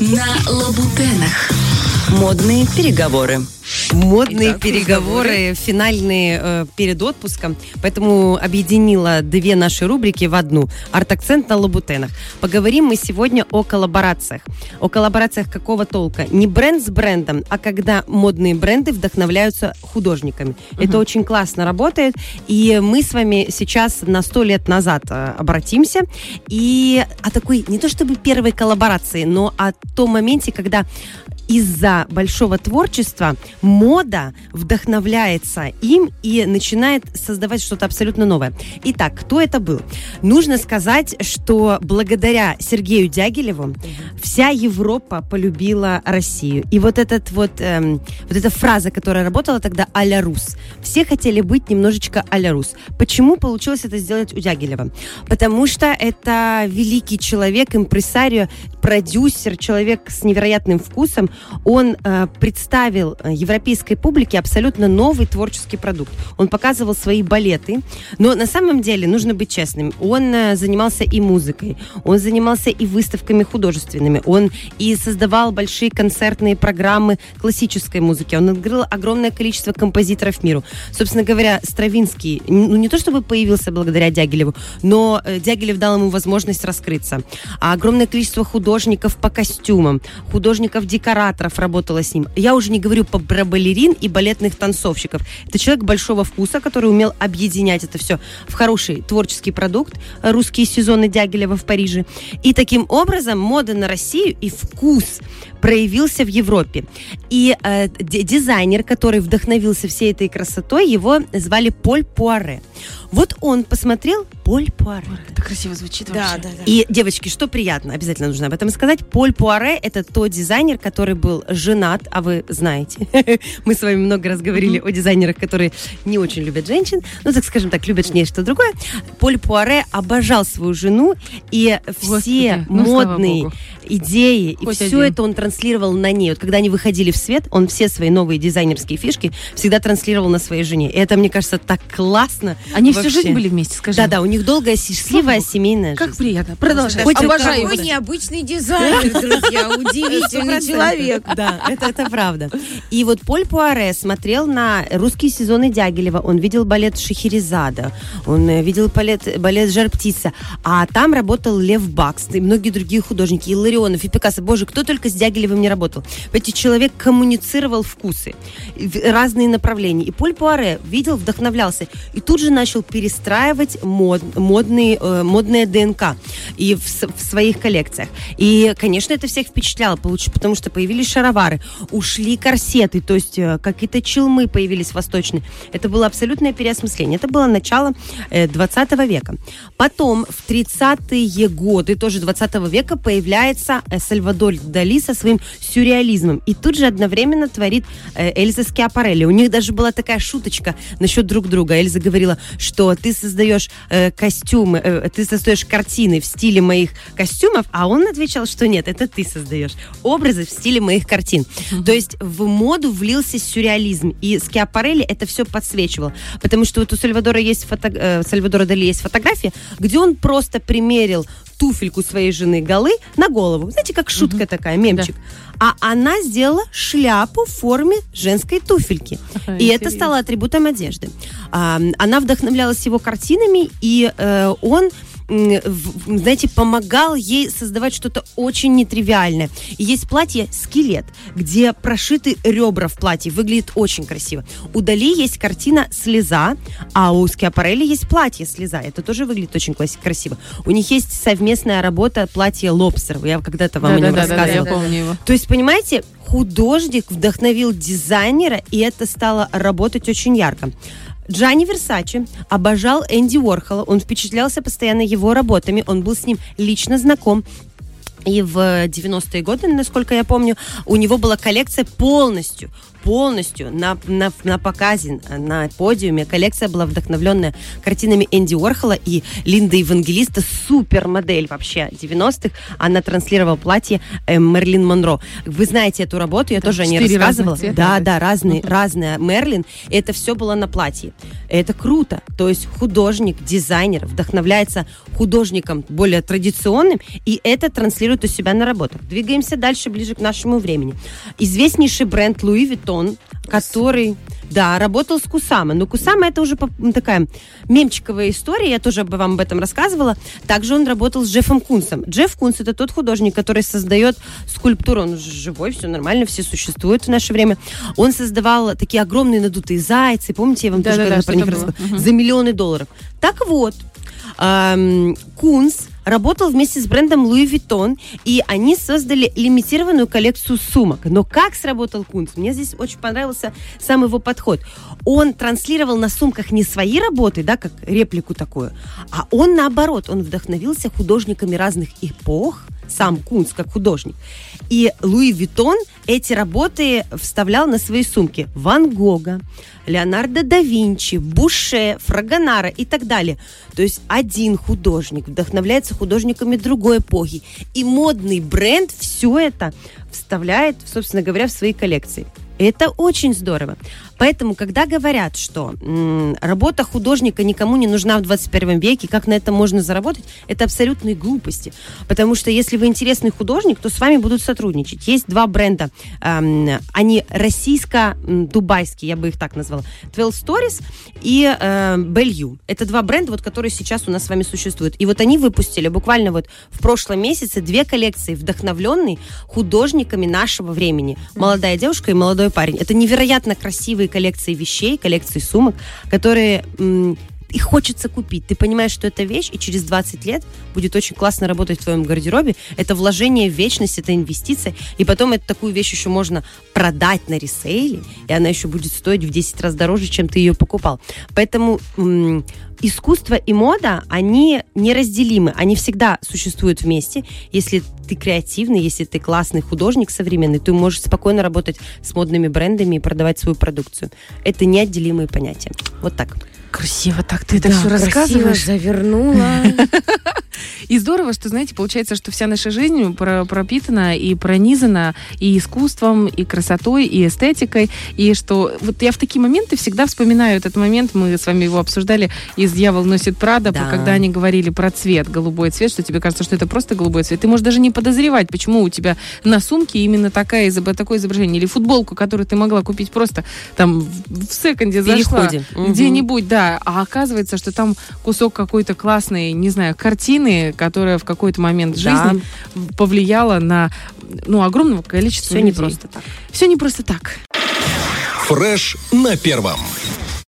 На Лабутенах. Модные переговоры. Модные Итак, переговоры, финальные э, перед отпуском. Поэтому объединила две наши рубрики в одну. Арт-акцент на лабутенах. Поговорим мы сегодня о коллаборациях. О коллаборациях какого толка? Не бренд с брендом, а когда модные бренды вдохновляются художниками. Это очень классно работает. И мы с вами сейчас на сто лет назад э, обратимся. И о такой, не то чтобы первой коллаборации, но о том моменте, когда из-за большого творчества мода вдохновляется им и начинает создавать что-то абсолютно новое. Итак, кто это был? Нужно сказать, что благодаря Сергею Дягилеву вся Европа полюбила Россию. И вот этот вот, эм, вот эта фраза, которая работала тогда а-ля рус. Все хотели быть немножечко а-ля рус. Почему получилось это сделать у Дягилева? Потому что это великий человек, импресарио, продюсер, человек с невероятным вкусом. Он э, представил э, европейской публике абсолютно новый творческий продукт. Он показывал свои балеты, но на самом деле нужно быть честным. Он э, занимался и музыкой, он занимался и выставками художественными, он и создавал большие концертные программы классической музыки. Он открыл огромное количество композиторов миру. Собственно говоря, Стравинский, ну не то чтобы появился благодаря Дягилеву, но э, Дягилев дал ему возможность раскрыться. А огромное количество художников по костюмам, художников-декораторов работало с ним. Я уже не говорю про балерин и балетных танцовщиков. Это человек большого вкуса, который умел объединять это все в хороший творческий продукт. э, Русские сезоны Дягилева в Париже. И таким образом мода на Россию и вкус проявился в Европе. И э, дизайнер, который вдохновился всей этой красотой, его звали Поль Пуаре. Вот он посмотрел Поль Пуаре. Это красиво звучит Да, вообще. да, да. И, девочки, что приятно, обязательно нужно об этом сказать. Поль Пуаре – это тот дизайнер, который был женат, а вы знаете. Мы с вами много раз говорили о дизайнерах, которые не очень любят женщин, ну, так скажем так, любят нечто другое. Поль Пуаре обожал свою жену, и все ну, модные идеи, и все это он транслировал на ней. Вот когда они выходили в свет, он все свои новые дизайнерские фишки всегда транслировал на своей жене. И это, мне кажется, так классно. Они всю жизнь были вместе, скажи. Да-да, у них долгая, счастливая семейная Как жизнь. приятно. Продолжай. Хоть Обожаю. Какой необычный дизайнер, друзья, удивительный человек. Да, это, это правда. И вот Поль Пуаре смотрел на русские сезоны Дягилева, он видел балет Шахерезада, он э, видел балет, балет Жар Птица, а там работал Лев Бакс и многие другие художники, и Ларионов, и Пикассо. Боже, кто только с Дягилевым не работал. Эти человек коммуницировал вкусы, в разные направления. И Поль Пуаре видел, вдохновлялся, и тут же начал перестраивать мод, модные, э, ДНК и в, в своих коллекциях. И, конечно, это всех впечатляло, потому что появились шаровары, ушли корсеты, то есть э, какие-то челмы появились восточные. Это было абсолютное переосмысление. Это было начало э, 20 века. Потом, в 30-е годы, тоже 20 века, появляется э, Сальвадор Дали со своим сюрреализмом. И тут же одновременно творит э, Эльза Скиапарелли. У них даже была такая шуточка насчет друг друга. Эльза говорила, что ты создаешь э, костюмы, э, ты создаешь картины в стиле моих костюмов, а он отвечал, что нет, это ты создаешь образы в стиле моих картин. То есть в моду влился сюрреализм, и Скиапарелли это все подсвечивал. Потому что вот у Сальвадора есть фото, э, Сальвадора Дали есть фотография, где он просто примерил туфельку своей жены голы на голову. Знаете, как шутка такая, мемчик. А она сделала шляпу в форме женской туфельки. И это Интересно. стало атрибутом одежды. А, она вдохновлялась его картинами, и э, он знаете, помогал ей создавать что-то очень нетривиальное. И есть платье «Скелет», где прошиты ребра в платье. Выглядит очень красиво. У Дали есть картина «Слеза», а у Скиапарелли есть платье «Слеза». Это тоже выглядит очень красиво. У них есть совместная работа платье «Лобстер». Я когда-то вам о нем я рассказывала. помню его. То есть, понимаете, художник вдохновил дизайнера, и это стало работать очень ярко. Джанни Версачи обожал Энди Уорхола, он впечатлялся постоянно его работами, он был с ним лично знаком. И в 90-е годы, насколько я помню, у него была коллекция полностью, полностью на, на, на показе, на подиуме. Коллекция была вдохновленная картинами Энди Уорхола и Линда Евангелиста, супер модель вообще 90-х. Она транслировала платье э, Мерлин Монро. Вы знаете эту работу, я тоже о ней рассказывала. цвета, Да, да? разные, разные Мерлин. Это все было на платье. Это круто. То есть художник, дизайнер вдохновляется художником более традиционным, и это транслирует у себя на работах. Двигаемся дальше, ближе к нашему времени. Известнейший бренд Louis Vuitton, который... Да, работал с Кусама. Но Кусама это уже такая мемчиковая история, я тоже об- вам об этом рассказывала. Также он работал с Джеффом Кунсом. Джефф Кунс это тот художник, который создает скульптуру. Он же живой, все нормально, все существуют в наше время. Он создавал такие огромные надутые зайцы. Помните, я вам тоже Да-да-да, когда про них рассказывала? За миллионы долларов. Так вот, Кунс работал вместе с брендом Louis Vuitton, и они создали лимитированную коллекцию сумок. Но как сработал Кунс? Мне здесь очень понравился сам его подход. Он транслировал на сумках не свои работы, да, как реплику такую, а он наоборот, он вдохновился художниками разных эпох, сам Кунс как художник. И Louis Vuitton эти работы вставлял на свои сумки. Ван Гога, Леонардо да Винчи, Буше, Фрагонара и так далее. То есть один художник вдохновляется художниками другой эпохи. И модный бренд все это вставляет, собственно говоря, в свои коллекции. Это очень здорово. Поэтому, когда говорят, что м, работа художника никому не нужна в 21 веке, как на этом можно заработать, это абсолютные глупости. Потому что если вы интересный художник, то с вами будут сотрудничать. Есть два бренда. эм, они российско-дубайские, я бы их так назвала. 12 Stories и э, Bellew. Это два бренда, вот, которые сейчас у нас с вами существуют. И вот они выпустили буквально вот в прошлом месяце две коллекции, вдохновленные художниками нашего времени. Молодая девушка и молодой парень. Это невероятно красивые коллекции вещей, коллекции сумок, которые их хочется купить. Ты понимаешь, что это вещь, и через 20 лет будет очень классно работать в твоем гардеробе. Это вложение в вечность, это инвестиция. И потом эту такую вещь еще можно продать на ресейле, и она еще будет стоить в 10 раз дороже, чем ты ее покупал. Поэтому м, искусство и мода, они неразделимы. Они всегда существуют вместе. Если ты креативный, если ты классный художник современный, ты можешь спокойно работать с модными брендами и продавать свою продукцию. Это неотделимые понятия. Вот так. Красиво так ты это Да, все рассказываешь. завернула. И здорово, что, знаете, получается, что вся наша жизнь про- пропитана и пронизана и искусством, и красотой, и эстетикой. И что вот я в такие моменты всегда вспоминаю этот момент, мы с вами его обсуждали, из «Дьявол носит Прада», Да. когда они говорили про цвет, голубой цвет, что тебе кажется, что это просто голубой цвет. Ты можешь даже не подозревать, почему у тебя на сумке именно такая, такое изображение. Или футболку, которую ты могла купить просто там в секонде зашла. Мгм. где-нибудь, да, а оказывается, что там кусок какой-то классной, не знаю, картины, которая в какой-то момент Да. жизни повлияла на ну, огромного количества Все не людей. просто так. Все не просто так. Фреш на первом.